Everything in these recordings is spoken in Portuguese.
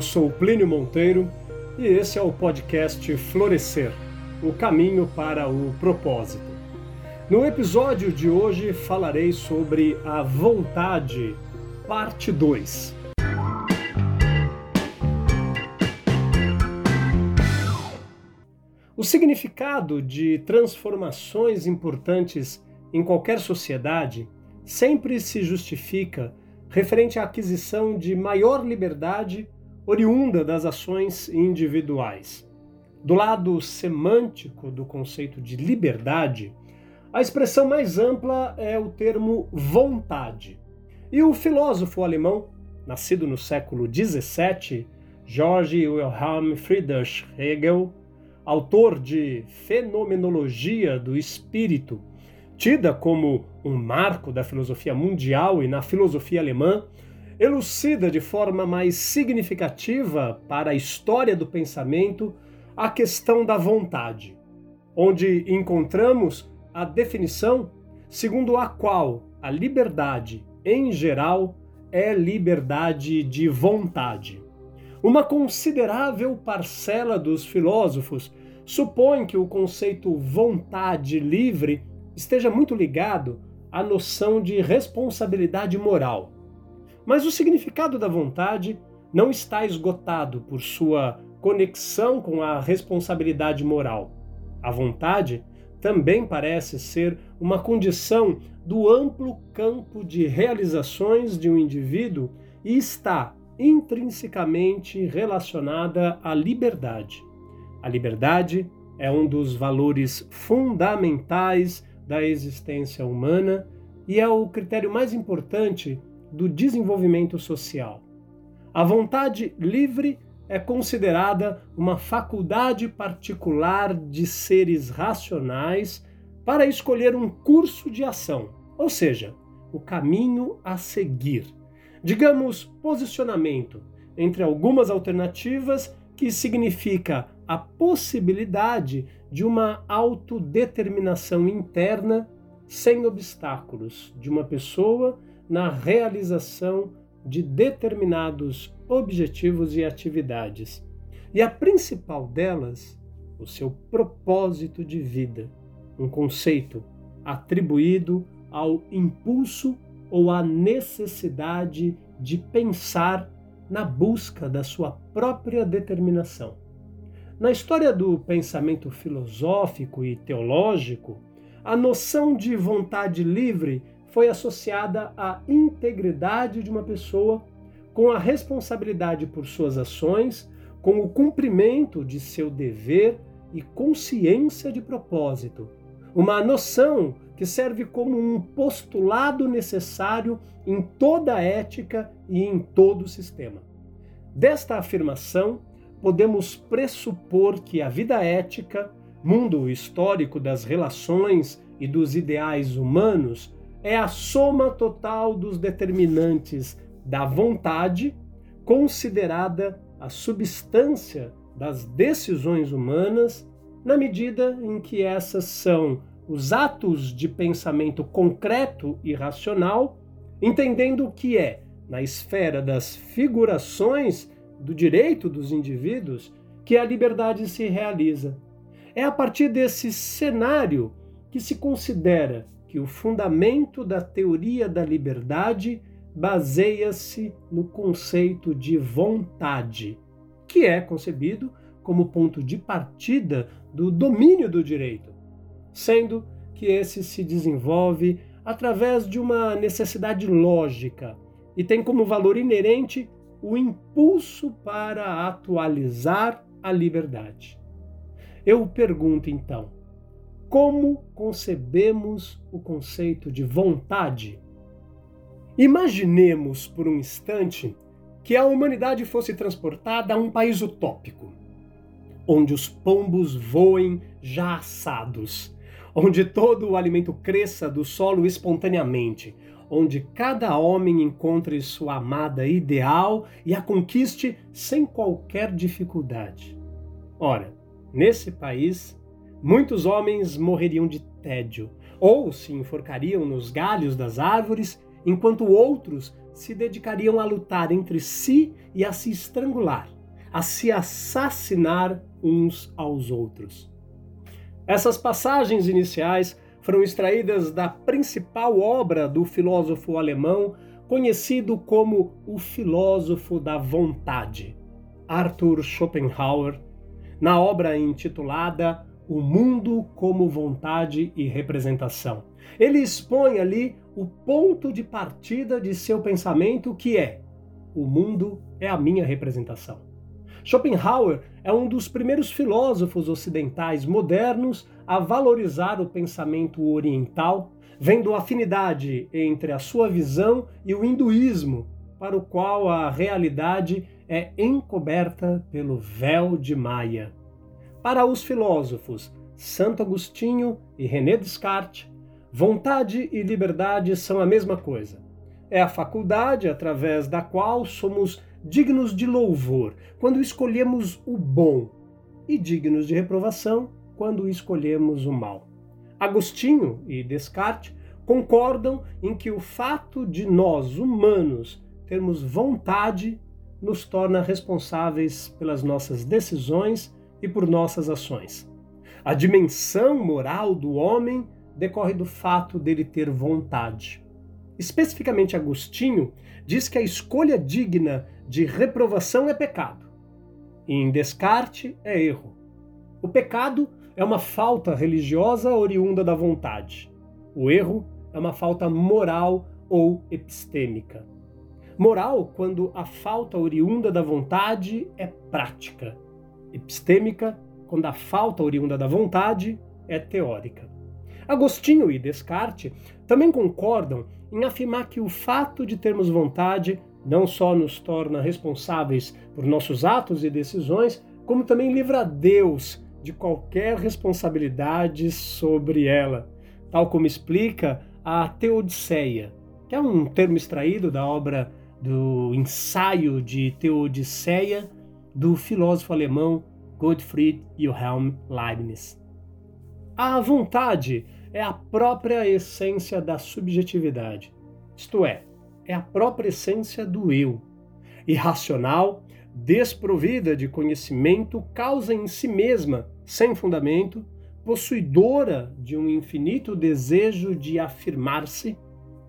Eu sou Plínio Monteiro e esse é o podcast Florescer o caminho para o propósito. No episódio de hoje falarei sobre a vontade, parte 2. O significado de transformações importantes em qualquer sociedade sempre se justifica referente à aquisição de maior liberdade oriunda das ações individuais. Do lado semântico do conceito de liberdade, a expressão mais ampla é o termo vontade. E o filósofo alemão, nascido no século XVII, Georg Wilhelm Friedrich Hegel, autor de Fenomenologia do Espírito, tida como um marco da filosofia mundial e na filosofia alemã, elucida de forma mais significativa para a história do pensamento a questão da vontade, onde encontramos a definição segundo a qual a liberdade, em geral, é liberdade de vontade. Uma considerável parcela dos filósofos supõe que o conceito vontade livre esteja muito ligado à noção de responsabilidade moral. Mas o significado da vontade não está esgotado por sua conexão com a responsabilidade moral. A vontade também parece ser uma condição do amplo campo de realizações de um indivíduo e está intrinsecamente relacionada à liberdade. A liberdade é um dos valores fundamentais da existência humana e é o critério mais importante do desenvolvimento social. A vontade livre é considerada uma faculdade particular de seres racionais para escolher um curso de ação, ou seja, o caminho a seguir. Digamos, posicionamento entre algumas alternativas que significa a possibilidade de uma autodeterminação interna sem obstáculos de uma pessoa na realização de determinados objetivos e atividades. E a principal delas, o seu propósito de vida, um conceito atribuído ao impulso ou à necessidade de pensar na busca da sua própria determinação. Na história do pensamento filosófico e teológico, a noção de vontade livre foi associada à integridade de uma pessoa com a responsabilidade por suas ações, com o cumprimento de seu dever e consciência de propósito. Uma noção que serve como um postulado necessário em toda a ética e em todo o sistema. Desta afirmação, podemos pressupor que a vida ética, mundo histórico das relações e dos ideais humanos, é a soma total dos determinantes da vontade, considerada a substância das decisões humanas, na medida em que essas são os atos de pensamento concreto e racional, entendendo o que é, na esfera das figurações do direito dos indivíduos que a liberdade se realiza. É a partir desse cenário que se considera que o fundamento da teoria da liberdade baseia-se no conceito de vontade, que é concebido como ponto de partida do domínio do direito, sendo que esse se desenvolve através de uma necessidade lógica e tem como valor inerente o impulso para atualizar a liberdade. Eu pergunto então, como concebemos o conceito de vontade? Imaginemos por um instante que a humanidade fosse transportada a um país utópico, onde os pombos voem já assados, onde todo o alimento cresça do solo espontaneamente, onde cada homem encontre sua amada ideal e a conquiste sem qualquer dificuldade. Ora, nesse país, muitos homens morreriam de tédio ou se enforcariam nos galhos das árvores, enquanto outros se dedicariam a lutar entre si e a se estrangular, a se assassinar uns aos outros. Essas passagens iniciais foram extraídas da principal obra do filósofo alemão conhecido como o filósofo da vontade, Arthur Schopenhauer, na obra intitulada O Mundo como Vontade e Representação. Ele expõe ali o ponto de partida de seu pensamento, que é: o mundo é a minha representação. Schopenhauer é um dos primeiros filósofos ocidentais modernos a valorizar o pensamento oriental, vendo afinidade entre a sua visão e o hinduísmo, para o qual a realidade é encoberta pelo véu de Maia. Para os filósofos Santo Agostinho e René Descartes, vontade e liberdade são a mesma coisa. É a faculdade através da qual somos dignos de louvor quando escolhemos o bom e dignos de reprovação quando escolhemos o mal. Agostinho e Descartes concordam em que o fato de nós, humanos, termos vontade nos torna responsáveis pelas nossas decisões e por nossas ações. A dimensão moral do homem decorre do fato dele ter vontade. Especificamente Agostinho diz que a escolha digna de reprovação é pecado. E em Descarte é erro. O pecado é uma falta religiosa oriunda da vontade. O erro é uma falta moral ou epistêmica. Moral quando a falta oriunda da vontade é prática. Epistêmica quando a falta oriunda da vontade é teórica. Agostinho e Descartes também concordam em afirmar que o fato de termos vontade não só nos torna responsáveis por nossos atos e decisões, como também livra Deus de qualquer responsabilidade sobre ela, tal como explica a Teodiceia, que é um termo extraído da obra do ensaio de Teodiceia do filósofo alemão Gottfried Wilhelm Leibniz. A vontade é a própria essência da subjetividade, isto é, é a própria essência do eu. Irracional, desprovida de conhecimento, causa em si mesma, sem fundamento, possuidora de um infinito desejo de afirmar-se,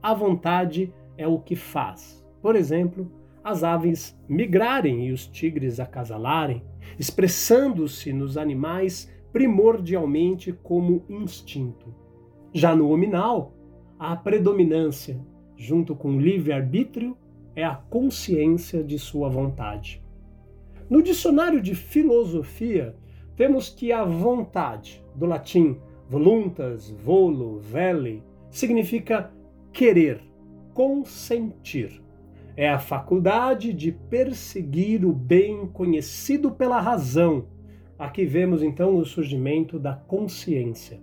a vontade é o que faz. Por exemplo, as aves migrarem e os tigres acasalarem, expressando-se nos animais primordialmente como instinto. Já no hominal, a predominância, junto com o livre-arbítrio, é a consciência de sua vontade. No dicionário de filosofia, temos que a vontade, do latim voluntas, volo, vele, significa querer, consentir. É a faculdade de perseguir o bem conhecido pela razão. Aqui vemos então o surgimento da consciência.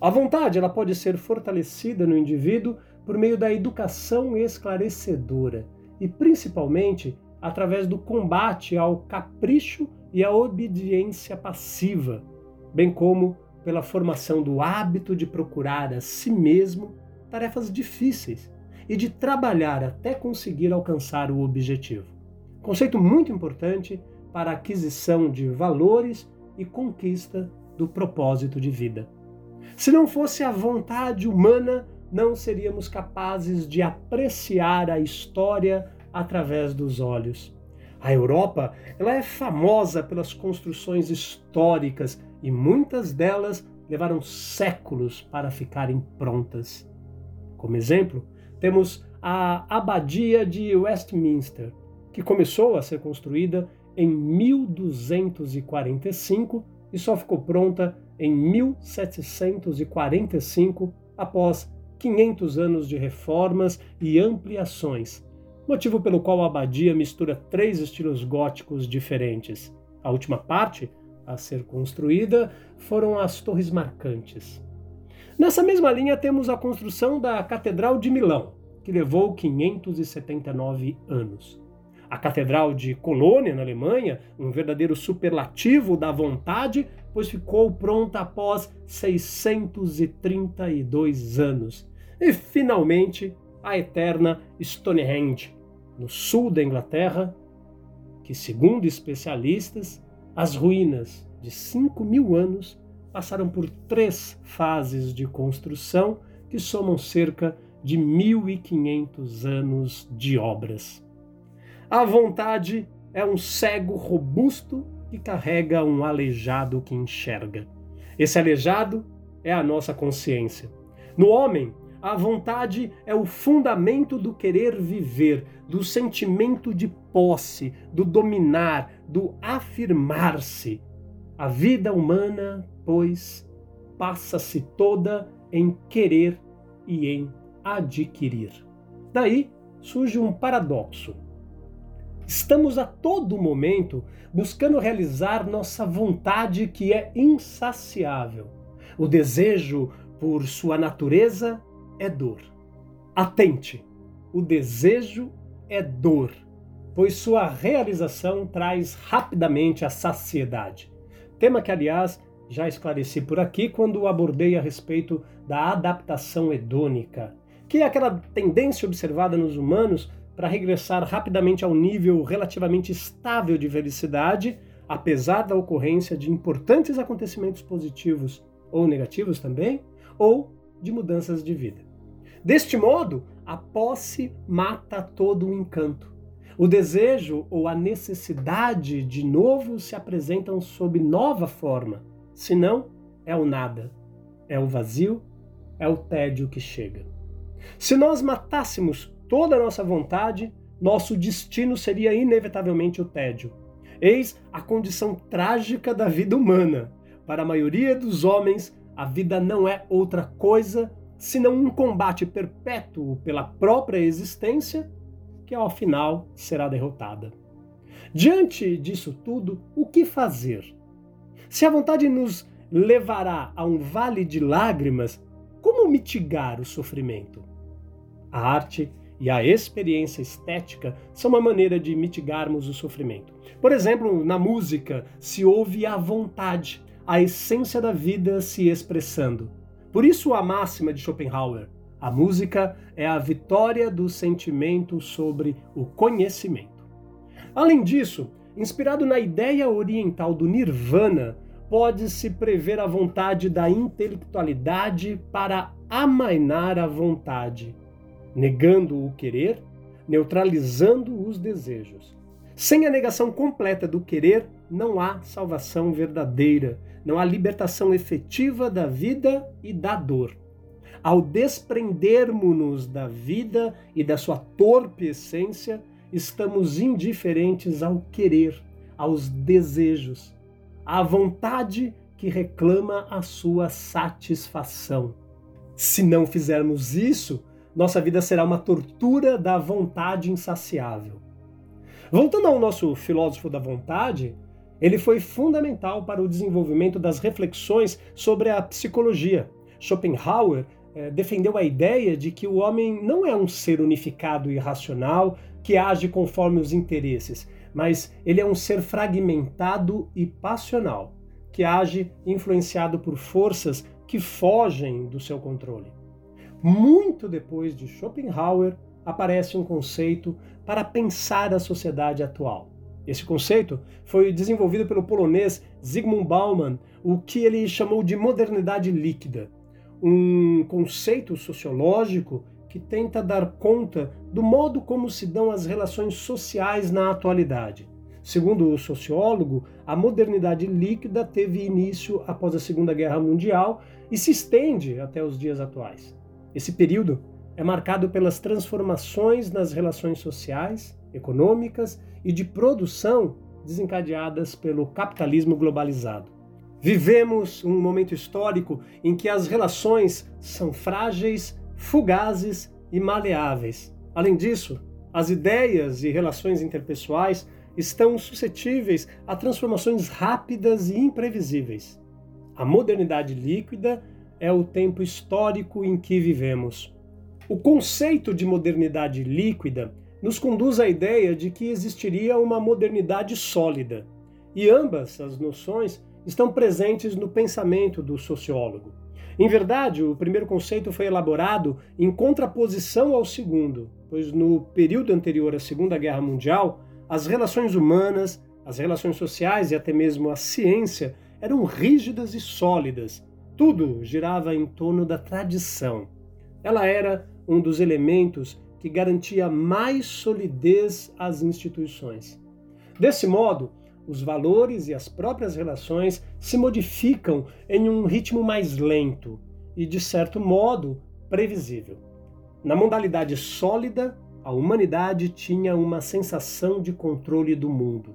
A vontade ela pode ser fortalecida no indivíduo por meio da educação esclarecedora e principalmente através do combate ao capricho e à obediência passiva, bem como pela formação do hábito de procurar a si mesmo tarefas difíceis e de trabalhar até conseguir alcançar o objetivo. Conceito muito importante para a aquisição de valores e conquista do propósito de vida. Se não fosse a vontade humana, não seríamos capazes de apreciar a história através dos olhos. A Europa ela é famosa pelas construções históricas e muitas delas levaram séculos para ficarem prontas. Como exemplo, temos a Abadia de Westminster, que começou a ser construída em 1245 e só ficou pronta em 1745, após 500 anos de reformas e ampliações, motivo pelo qual a abadia mistura três estilos góticos diferentes. A última parte a ser construída foram as torres marcantes. Nessa mesma linha temos a construção da Catedral de Milão, que levou 579 anos a Catedral de Colônia, na Alemanha, um verdadeiro superlativo da vontade, pois ficou pronta após 632 anos. E, finalmente, a eterna Stonehenge, no sul da Inglaterra, que, segundo especialistas, as ruínas de 5 mil anos passaram por três fases de construção que somam cerca de 1.500 anos de obras. A vontade é um cego robusto que carrega um aleijado que enxerga. Esse aleijado é a nossa consciência. No homem, a vontade é o fundamento do querer viver, do sentimento de posse, do dominar, do afirmar-se. A vida humana, pois, passa-se toda em querer e em adquirir. Daí surge um paradoxo. Estamos a todo momento buscando realizar nossa vontade que é insaciável. O desejo, por sua natureza, é dor. Atente, o desejo é dor, pois sua realização traz rapidamente a saciedade. Tema que, aliás, já esclareci por aqui quando abordei a respeito da adaptação hedônica, que é aquela tendência observada nos humanos para regressar rapidamente ao nível relativamente estável de felicidade, apesar da ocorrência de importantes acontecimentos positivos ou negativos também, ou de mudanças de vida. Deste modo, a posse mata todo o encanto. O desejo ou a necessidade de novo se apresentam sob nova forma. Senão, é o nada, é o vazio, é o tédio que chega. Se nós matássemos toda a nossa vontade, nosso destino seria inevitavelmente o tédio. Eis a condição trágica da vida humana. Para a maioria dos homens, a vida não é outra coisa senão um combate perpétuo pela própria existência, que ao final será derrotada. Diante disso tudo, o que fazer? Se a vontade nos levará a um vale de lágrimas, como mitigar o sofrimento? A arte e a experiência estética são uma maneira de mitigarmos o sofrimento. Por exemplo, na música se ouve a vontade, a essência da vida se expressando. Por isso a máxima de Schopenhauer: a música é a vitória do sentimento sobre o conhecimento. Além disso, inspirado na ideia oriental do nirvana, pode-se prever a vontade da intelectualidade para amainar a vontade, negando o querer, neutralizando os desejos. Sem a negação completa do querer, não há salvação verdadeira, não há libertação efetiva da vida e da dor. Ao desprendermos-nos da vida e da sua torpe essência, estamos indiferentes ao querer, aos desejos, à vontade que reclama a sua satisfação. Se não fizermos isso, nossa vida será uma tortura da vontade insaciável. Voltando ao nosso filósofo da vontade, ele foi fundamental para o desenvolvimento das reflexões sobre a psicologia. Schopenhauer eh, defendeu a ideia de que o homem não é um ser unificado e racional que age conforme os interesses, mas ele é um ser fragmentado e passional, que age influenciado por forças que fogem do seu controle. Muito depois de Schopenhauer, aparece um conceito para pensar a sociedade atual esse conceito foi desenvolvido pelo polonês Zygmunt Bauman, o que ele chamou de modernidade líquida, um conceito sociológico que tenta dar conta do modo como se dão as relações sociais na atualidade. Segundo o sociólogo, a modernidade líquida teve início após a Segunda Guerra Mundial e se estende até os dias atuais. Esse período é marcado pelas transformações nas relações sociais, econômicas e de produção desencadeadas pelo capitalismo globalizado. Vivemos um momento histórico em que as relações são frágeis, fugazes e maleáveis. Além disso, as ideias e relações interpessoais estão suscetíveis a transformações rápidas e imprevisíveis. A modernidade líquida é o tempo histórico em que vivemos. O conceito de modernidade líquida nos conduz à ideia de que existiria uma modernidade sólida, e ambas as noções estão presentes no pensamento do sociólogo. Em verdade, o primeiro conceito foi elaborado em contraposição ao segundo, pois no período anterior à Segunda Guerra Mundial, as relações humanas, as relações sociais e até mesmo a ciência eram rígidas e sólidas. Tudo girava em torno da tradição. Ela era um dos elementos que garantia mais solidez às instituições. Desse modo, os valores e as próprias relações se modificam em um ritmo mais lento e, de certo modo, previsível. Na modalidade sólida, a humanidade tinha uma sensação de controle do mundo.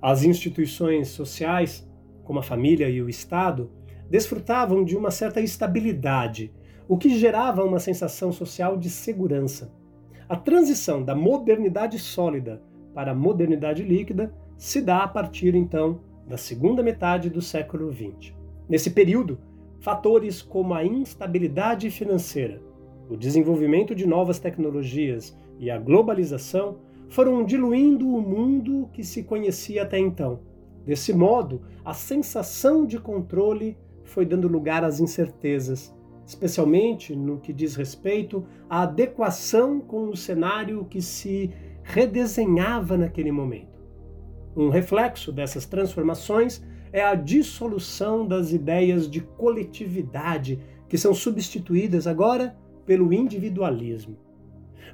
As instituições sociais, como a família e o Estado, desfrutavam de uma certa estabilidade, o que gerava uma sensação social de segurança. A transição da modernidade sólida para a modernidade líquida se dá a partir então da segunda metade do século XX. Nesse período, fatores como a instabilidade financeira, o desenvolvimento de novas tecnologias e a globalização foram diluindo o mundo que se conhecia até então. Desse modo, a sensação de controle foi dando lugar às incertezas, especialmente no que diz respeito à adequação com o cenário que se redesenhava naquele momento. Um reflexo dessas transformações é a dissolução das ideias de coletividade que são substituídas agora pelo individualismo.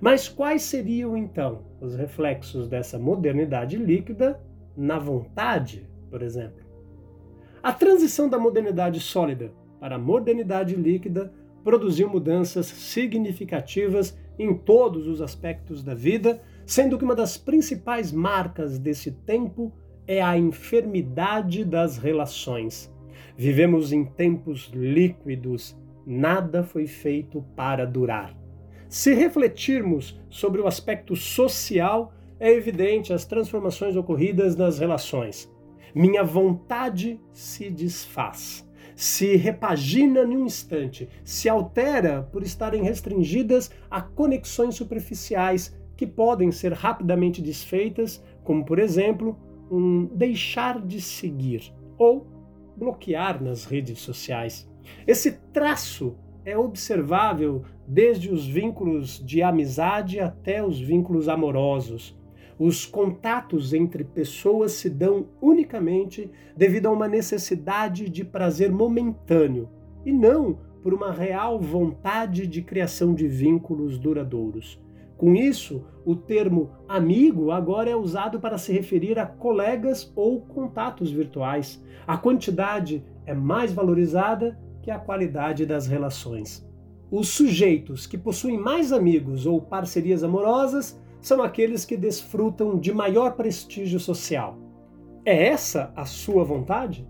Mas quais seriam então os reflexos dessa modernidade líquida na vontade, por exemplo? A transição da modernidade sólida para a modernidade líquida produziu mudanças significativas em todos os aspectos da vida, sendo que uma das principais marcas desse tempo é a enfermidade das relações. Vivemos em tempos líquidos, nada foi feito para durar. Se refletirmos sobre o aspecto social, é evidente as transformações ocorridas nas relações. Minha vontade se desfaz, se repagina num instante, se altera por estarem restringidas a conexões superficiais que podem ser rapidamente desfeitas, como por exemplo, um deixar de seguir ou bloquear nas redes sociais. Esse traço é observável desde os vínculos de amizade até os vínculos amorosos. Os contatos entre pessoas se dão unicamente devido a uma necessidade de prazer momentâneo e não por uma real vontade de criação de vínculos duradouros. Com isso, o termo amigo agora é usado para se referir a colegas ou contatos virtuais. A quantidade é mais valorizada que a qualidade das relações. Os sujeitos que possuem mais amigos ou parcerias amorosas são aqueles que desfrutam de maior prestígio social. É essa a sua vontade?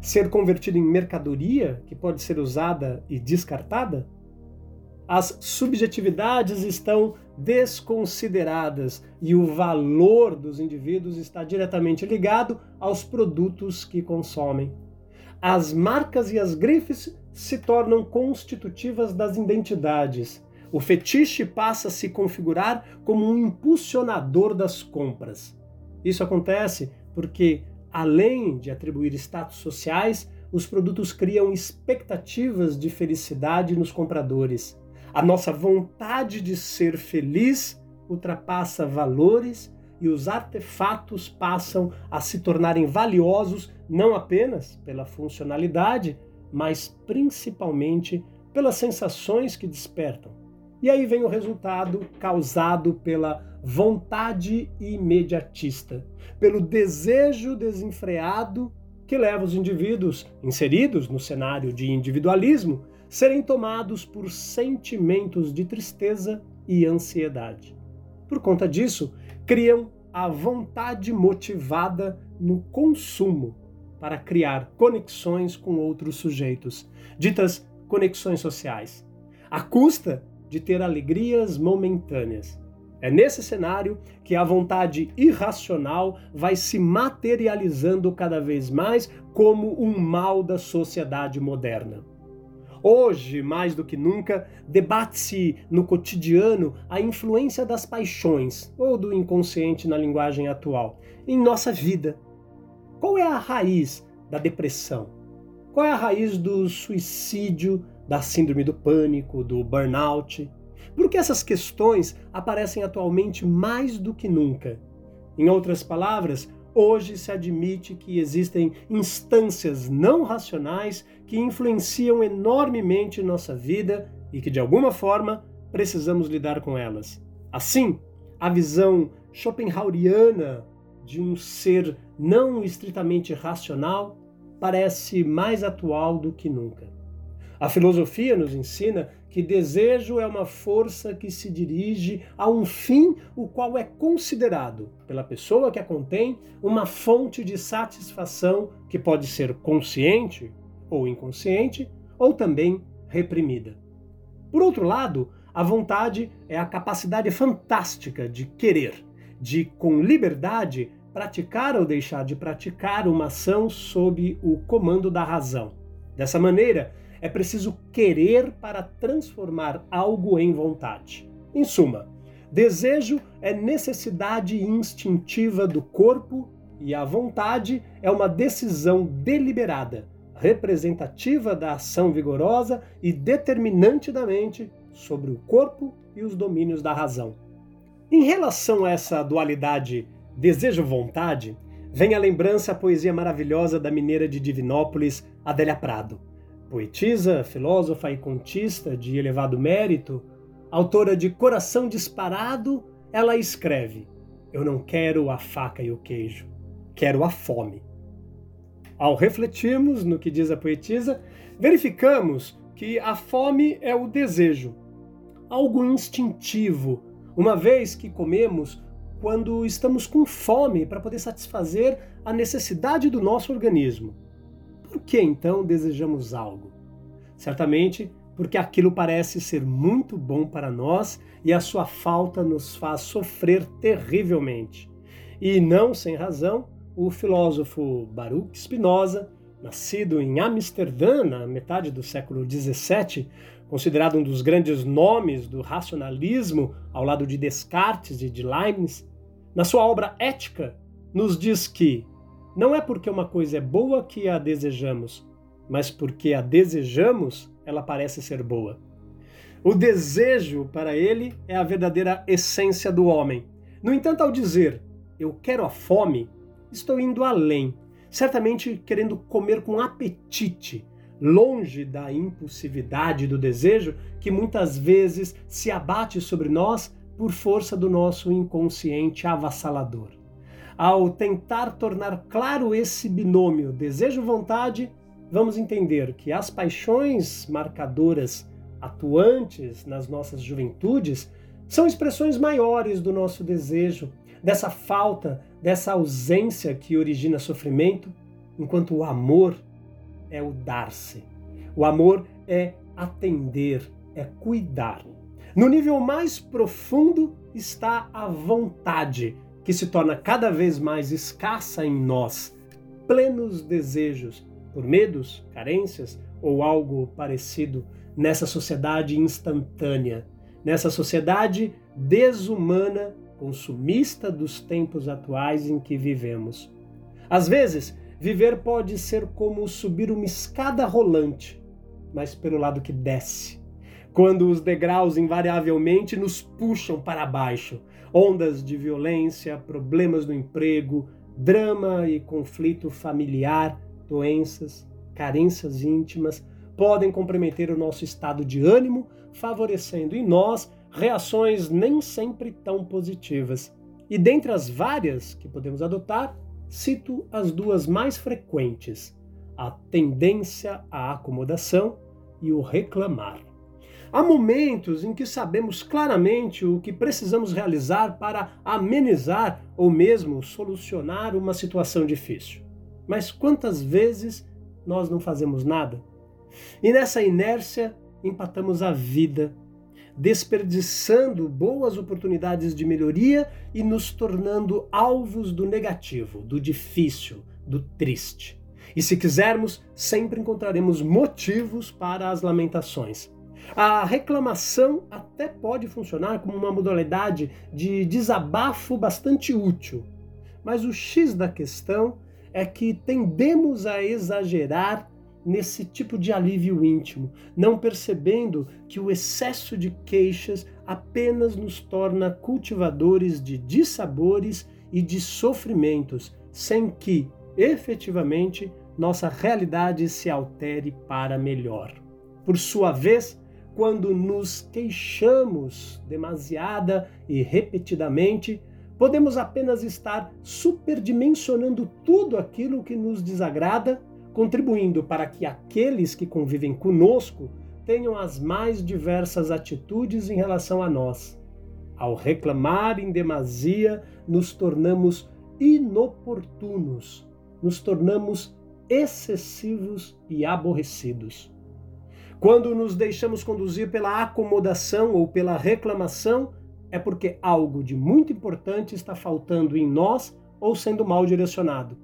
Ser convertido em mercadoria que pode ser usada e descartada? As subjetividades estão desconsideradas e o valor dos indivíduos está diretamente ligado aos produtos que consomem as marcas e as grifes se tornam constitutivas das identidades. O fetiche passa a se configurar como um impulsionador das compras. Isso acontece porque, além de atribuir status sociais, os produtos criam expectativas de felicidade nos compradores. A nossa vontade de ser feliz ultrapassa valores e os artefatos passam a se tornarem valiosos não apenas pela funcionalidade, mas principalmente pelas sensações que despertam. E aí vem o resultado causado pela vontade imediatista, pelo desejo desenfreado que leva os indivíduos inseridos no cenário de individualismo serem tomados por sentimentos de tristeza e ansiedade. Por conta disso, criam a vontade motivada no consumo para criar conexões com outros sujeitos, ditas conexões sociais, à custa de ter alegrias momentâneas. É nesse cenário que a vontade irracional vai se materializando cada vez mais como um mal da sociedade moderna. Hoje, mais do que nunca, debate-se no cotidiano a influência das paixões, ou do inconsciente na linguagem atual, em nossa vida. Qual é a raiz da depressão? Qual é a raiz do suicídio, da síndrome do pânico, do burnout? Por que essas questões aparecem atualmente mais do que nunca? Em outras palavras, hoje se admite que existem instâncias não racionais que influenciam enormemente nossa vida e que, de alguma forma, precisamos lidar com elas. Assim, a visão schopenhaueriana de um ser não estritamente racional parece mais atual do que nunca. A filosofia nos ensina que desejo é uma força que se dirige a um fim o qual é considerado pela pessoa que a contém uma fonte de satisfação que pode ser consciente ou inconsciente ou também reprimida. Por outro lado, a vontade é a capacidade fantástica de querer, de com liberdade praticar ou deixar de praticar uma ação sob o comando da razão. Dessa maneira, é preciso querer para transformar algo em vontade. Em suma, desejo é necessidade instintiva do corpo e a vontade é uma decisão deliberada, representativa da ação vigorosa e determinante da mente sobre o corpo e os domínios da razão. Em relação a essa dualidade desejo-vontade, vem a lembrança a poesia maravilhosa da mineira de Divinópolis, Adélia Prado Poetisa, filósofa e contista de elevado mérito, autora de Coração Disparado, ela escreve: Eu não quero a faca e o queijo, quero a fome. Ao refletirmos no que diz a poetisa, verificamos que a fome é o desejo, algo instintivo, uma vez que comemos quando estamos com fome para poder satisfazer a necessidade do nosso organismo. Por que então desejamos algo? Certamente porque aquilo parece ser muito bom para nós e a sua falta nos faz sofrer terrivelmente. E não sem razão, o filósofo Baruch Spinoza, nascido em Amsterdã na metade do século XVII, considerado um dos grandes nomes do racionalismo ao lado de Descartes e de Leibniz, na sua obra Ética, nos diz que não é porque uma coisa é boa que a desejamos, mas porque a desejamos, ela parece ser boa. O desejo, para ele, é a verdadeira essência do homem. No entanto, ao dizer eu quero a fome, estou indo além, certamente querendo comer com apetite, longe da impulsividade do desejo que muitas vezes se abate sobre nós por força do nosso inconsciente avassalador ao tentar tornar claro esse binômio desejo-vontade, vamos entender que as paixões marcadoras atuantes nas nossas juventudes são expressões maiores do nosso desejo, dessa falta, dessa ausência que origina sofrimento, enquanto o amor é o dar-se. O amor é atender, é cuidar. No nível mais profundo está a vontade, que se torna cada vez mais escassa em nós, plenos desejos por medos, carências ou algo parecido nessa sociedade instantânea, nessa sociedade desumana, consumista dos tempos atuais em que vivemos. Às vezes, viver pode ser como subir uma escada rolante, mas pelo lado que desce quando os degraus invariavelmente nos puxam para baixo. Ondas de violência, problemas no emprego, drama e conflito familiar, doenças, carências íntimas podem comprometer o nosso estado de ânimo, favorecendo em nós reações nem sempre tão positivas. E dentre as várias que podemos adotar, cito as duas mais frequentes: a tendência à acomodação e o reclamar. Há momentos em que sabemos claramente o que precisamos realizar para amenizar ou mesmo solucionar uma situação difícil. Mas quantas vezes nós não fazemos nada? E nessa inércia empatamos a vida, desperdiçando boas oportunidades de melhoria e nos tornando alvos do negativo, do difícil, do triste. E se quisermos, sempre encontraremos motivos para as lamentações. A reclamação até pode funcionar como uma modalidade de desabafo bastante útil, mas o X da questão é que tendemos a exagerar nesse tipo de alívio íntimo, não percebendo que o excesso de queixas apenas nos torna cultivadores de dissabores e de sofrimentos, sem que, efetivamente, nossa realidade se altere para melhor. Por sua vez, quando nos queixamos demasiada e repetidamente, podemos apenas estar superdimensionando tudo aquilo que nos desagrada, contribuindo para que aqueles que convivem conosco tenham as mais diversas atitudes em relação a nós. Ao reclamar em demasia, nos tornamos inoportunos, nos tornamos excessivos e aborrecidos. Quando nos deixamos conduzir pela acomodação ou pela reclamação, é porque algo de muito importante está faltando em nós ou sendo mal direcionado.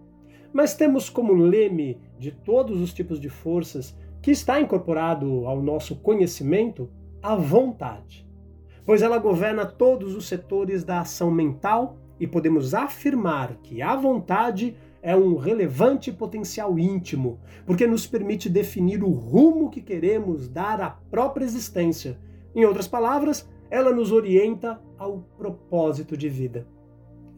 Mas temos como leme de todos os tipos de forças que está incorporado ao nosso conhecimento a vontade, pois ela governa todos os setores da ação mental e podemos afirmar que a vontade é um relevante potencial íntimo, porque nos permite definir o rumo que queremos dar à própria existência. Em outras palavras, ela nos orienta ao propósito de vida.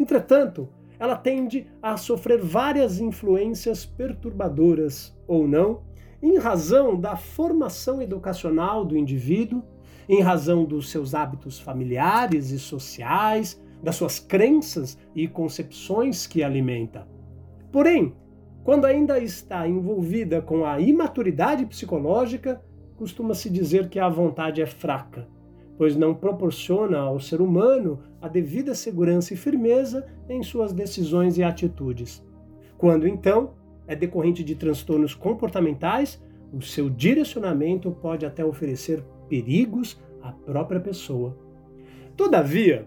Entretanto, ela tende a sofrer várias influências perturbadoras, ou não, em razão da formação educacional do indivíduo, em razão dos seus hábitos familiares e sociais, das suas crenças e concepções que alimenta. Porém, quando ainda está envolvida com a imaturidade psicológica, costuma-se dizer que a vontade é fraca, pois não proporciona ao ser humano a devida segurança e firmeza em suas decisões e atitudes. Quando então é decorrente de transtornos comportamentais, o seu direcionamento pode até oferecer perigos à própria pessoa. Todavia,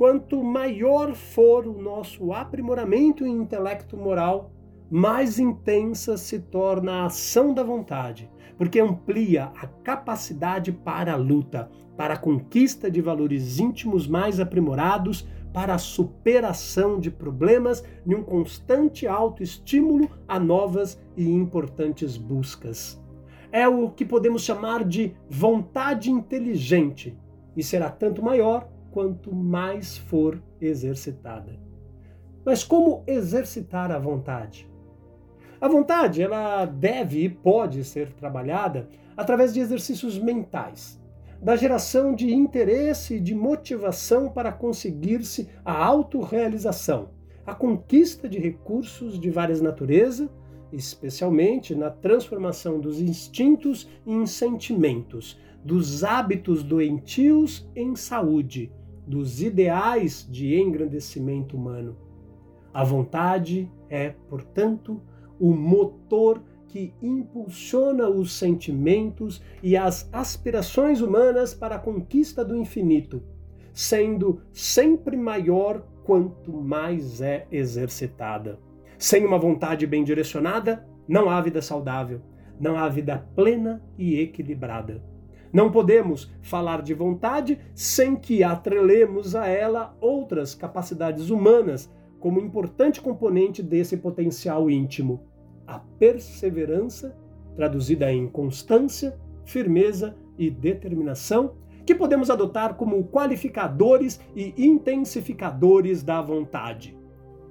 quanto maior for o nosso aprimoramento em intelecto moral, mais intensa se torna a ação da vontade, porque amplia a capacidade para a luta, para a conquista de valores íntimos mais aprimorados, para a superação de problemas e um constante autoestímulo a novas e importantes buscas. É o que podemos chamar de vontade inteligente e será tanto maior quanto mais for exercitada. Mas como exercitar a vontade? A vontade, ela deve e pode ser trabalhada através de exercícios mentais, da geração de interesse e de motivação para conseguir-se a autorrealização, a conquista de recursos de várias naturezas, especialmente na transformação dos instintos em sentimentos, dos hábitos doentios em saúde, dos ideais de engrandecimento humano. A vontade é, portanto, o motor que impulsiona os sentimentos e as aspirações humanas para a conquista do infinito, sendo sempre maior quanto mais é exercitada. Sem uma vontade bem direcionada, não há vida saudável, não há vida plena e equilibrada. Não podemos falar de vontade sem que atrelemos a ela outras capacidades humanas como importante componente desse potencial íntimo. A perseverança, traduzida em constância, firmeza e determinação, que podemos adotar como qualificadores e intensificadores da vontade.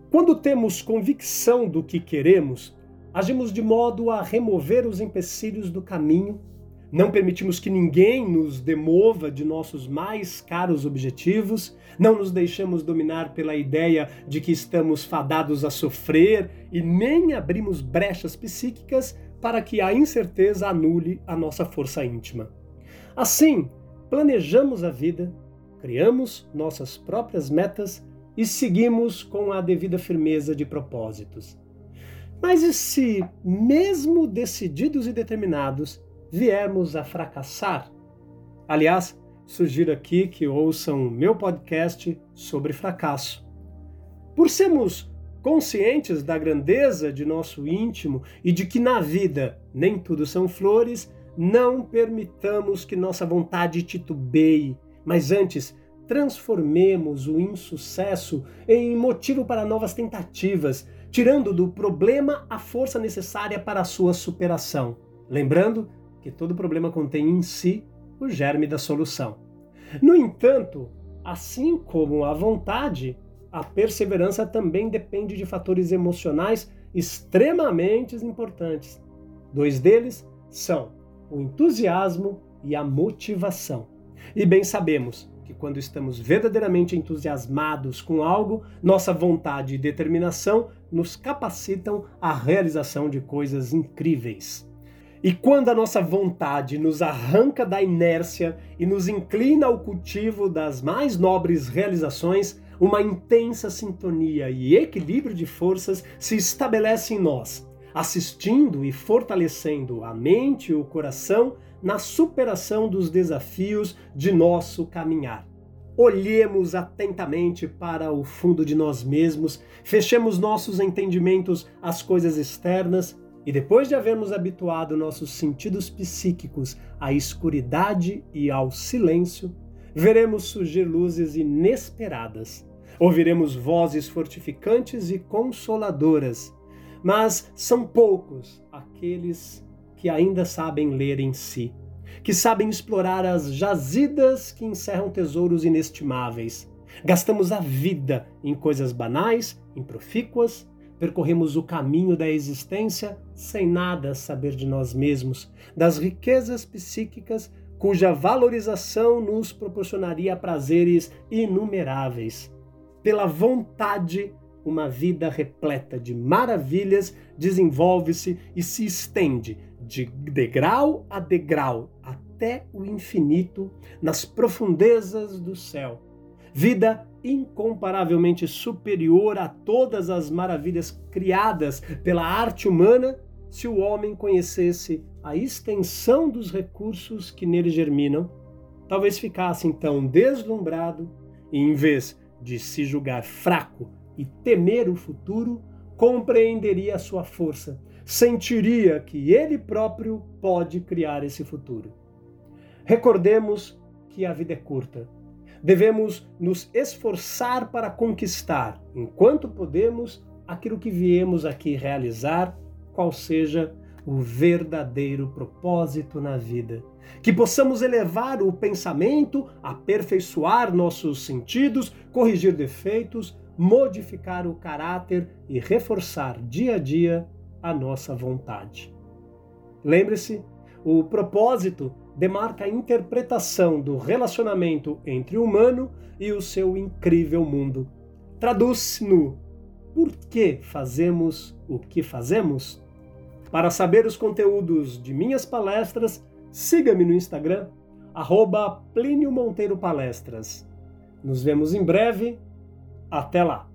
Quando temos convicção do que queremos, agimos de modo a remover os empecilhos do caminho não permitimos que ninguém nos demova de nossos mais caros objetivos, não nos deixamos dominar pela ideia de que estamos fadados a sofrer e nem abrimos brechas psíquicas para que a incerteza anule a nossa força íntima. Assim, planejamos a vida, criamos nossas próprias metas e seguimos com a devida firmeza de propósitos. Mas e se, mesmo decididos e determinados, viermos a fracassar? Aliás, sugiro aqui que ouçam meu podcast sobre fracasso. Por sermos conscientes da grandeza de nosso íntimo e de que na vida nem tudo são flores, não permitamos que nossa vontade titubeie, mas antes transformemos o insucesso em motivo para novas tentativas, tirando do problema a força necessária para a sua superação. Lembrando que todo problema contém em si o germe da solução. No entanto, assim como a vontade, a perseverança também depende de fatores emocionais extremamente importantes. Dois deles são o entusiasmo e a motivação. E bem sabemos que quando estamos verdadeiramente entusiasmados com algo, nossa vontade e determinação nos capacitam à realização de coisas incríveis. E quando a nossa vontade nos arranca da inércia e nos inclina ao cultivo das mais nobres realizações, uma intensa sintonia e equilíbrio de forças se estabelece em nós, assistindo e fortalecendo a mente e o coração na superação dos desafios de nosso caminhar. Olhemos atentamente para o fundo de nós mesmos, fechemos nossos entendimentos às coisas externas e depois de havermos habituado nossos sentidos psíquicos à escuridade e ao silêncio, veremos surgir luzes inesperadas. Ouviremos vozes fortificantes e consoladoras, mas são poucos aqueles que ainda sabem ler em si, que sabem explorar as jazidas que encerram tesouros inestimáveis. Gastamos a vida em coisas banais, improfícuas, percorremos o caminho da existência sem nada saber de nós mesmos, das riquezas psíquicas cuja valorização nos proporcionaria prazeres inumeráveis. Pela vontade uma vida repleta de maravilhas desenvolve-se e se estende de degrau a degrau até o infinito nas profundezas do céu. Vida incomparavelmente superior a todas as maravilhas criadas pela arte humana se o homem conhecesse a extensão dos recursos que nele germinam, talvez ficasse então deslumbrado e, em vez de se julgar fraco e temer o futuro, compreenderia a sua força, sentiria que ele próprio pode criar esse futuro. Recordemos que a vida é curta. Devemos nos esforçar para conquistar, enquanto podemos, aquilo que viemos aqui realizar, qual seja o verdadeiro propósito na vida. Que possamos elevar o pensamento, aperfeiçoar nossos sentidos, corrigir defeitos, modificar o caráter e reforçar dia a dia a nossa vontade. Lembre-se, o propósito demarca a interpretação do relacionamento entre o humano e o seu incrível mundo. Traduz-se no por que fazemos o que fazemos? Para saber os conteúdos de minhas palestras, siga-me no Instagram, arroba Plínio Monteiro Palestras. Nos vemos em breve até lá!